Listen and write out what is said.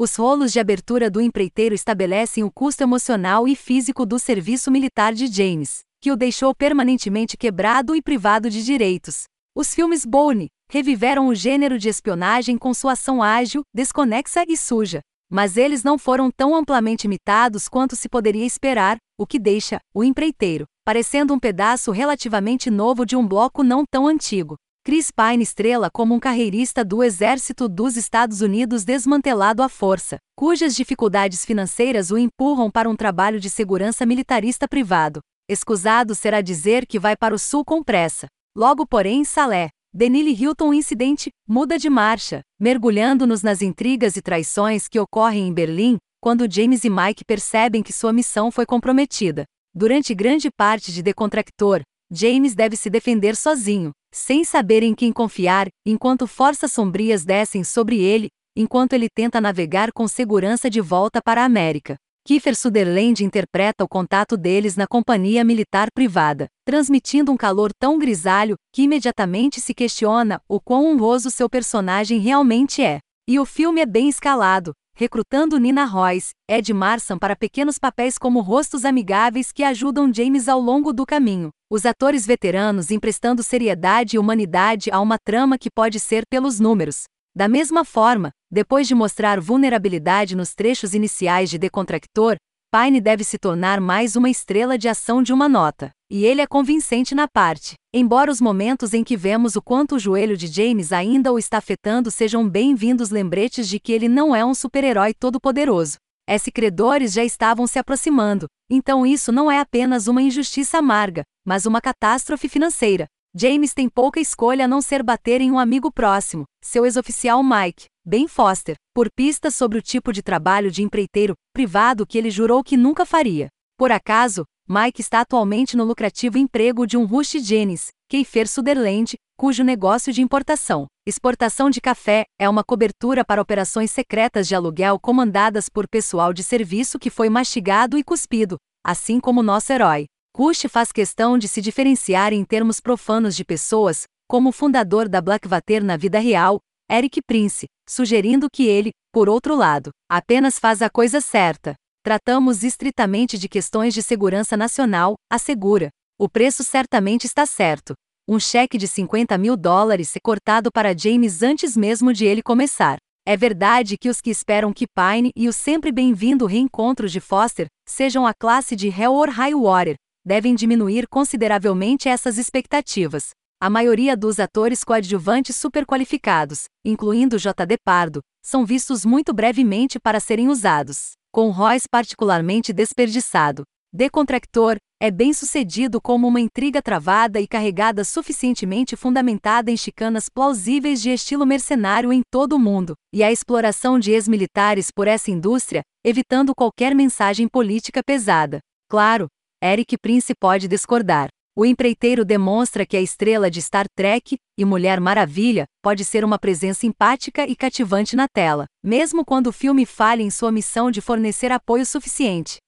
Os rolos de abertura do empreiteiro estabelecem o custo emocional e físico do serviço militar de James, que o deixou permanentemente quebrado e privado de direitos. Os filmes Bourne reviveram o gênero de espionagem com sua ação ágil, desconexa e suja. Mas eles não foram tão amplamente imitados quanto se poderia esperar, o que deixa o empreiteiro parecendo um pedaço relativamente novo de um bloco não tão antigo. Chris Pine estrela como um carreirista do Exército dos Estados Unidos desmantelado à força, cujas dificuldades financeiras o empurram para um trabalho de segurança militarista privado. Escusado será dizer que vai para o sul com pressa. Logo, porém, Salé, Denille Hilton incidente, muda de marcha, mergulhando-nos nas intrigas e traições que ocorrem em Berlim, quando James e Mike percebem que sua missão foi comprometida. Durante grande parte de Decontractor, James deve se defender sozinho, sem saber em quem confiar, enquanto forças sombrias descem sobre ele, enquanto ele tenta navegar com segurança de volta para a América. Kiefer Sutherland interpreta o contato deles na companhia militar privada, transmitindo um calor tão grisalho que imediatamente se questiona o quão honroso seu personagem realmente é. E o filme é bem escalado, recrutando Nina Royce, Ed Marsan para pequenos papéis como rostos amigáveis que ajudam James ao longo do caminho. Os atores veteranos emprestando seriedade e humanidade a uma trama que pode ser pelos números. Da mesma forma, depois de mostrar vulnerabilidade nos trechos iniciais de Decontractor, Pine deve se tornar mais uma estrela de ação de uma nota. E ele é convincente na parte. Embora os momentos em que vemos o quanto o joelho de James ainda o está afetando sejam bem-vindos lembretes de que ele não é um super-herói todo-poderoso. S. credores já estavam se aproximando, então isso não é apenas uma injustiça amarga, mas uma catástrofe financeira. James tem pouca escolha a não ser bater em um amigo próximo, seu ex-oficial Mike, Ben Foster, por pistas sobre o tipo de trabalho de empreiteiro privado que ele jurou que nunca faria. Por acaso, Mike está atualmente no lucrativo emprego de um Rush Jennings, Keifer Sutherland, cujo negócio de importação, exportação de café é uma cobertura para operações secretas de aluguel comandadas por pessoal de serviço que foi mastigado e cuspido, assim como nosso herói. Kush faz questão de se diferenciar em termos profanos de pessoas, como o fundador da Blackwater na vida real, Eric Prince, sugerindo que ele, por outro lado, apenas faz a coisa certa. Tratamos estritamente de questões de segurança nacional, assegura. O preço certamente está certo. Um cheque de 50 mil dólares é cortado para James antes mesmo de ele começar. É verdade que os que esperam que Pine e o sempre bem-vindo reencontro de Foster sejam a classe de Hell or High Water devem diminuir consideravelmente essas expectativas. A maioria dos atores coadjuvantes superqualificados, incluindo J.D. Pardo, são vistos muito brevemente para serem usados, com Royce particularmente desperdiçado. Decontractor é bem sucedido como uma intriga travada e carregada suficientemente fundamentada em chicanas plausíveis de estilo mercenário em todo o mundo, e a exploração de ex-militares por essa indústria, evitando qualquer mensagem política pesada. Claro, Eric Prince pode discordar. O empreiteiro demonstra que a estrela de Star Trek e Mulher Maravilha pode ser uma presença empática e cativante na tela, mesmo quando o filme falhe em sua missão de fornecer apoio suficiente.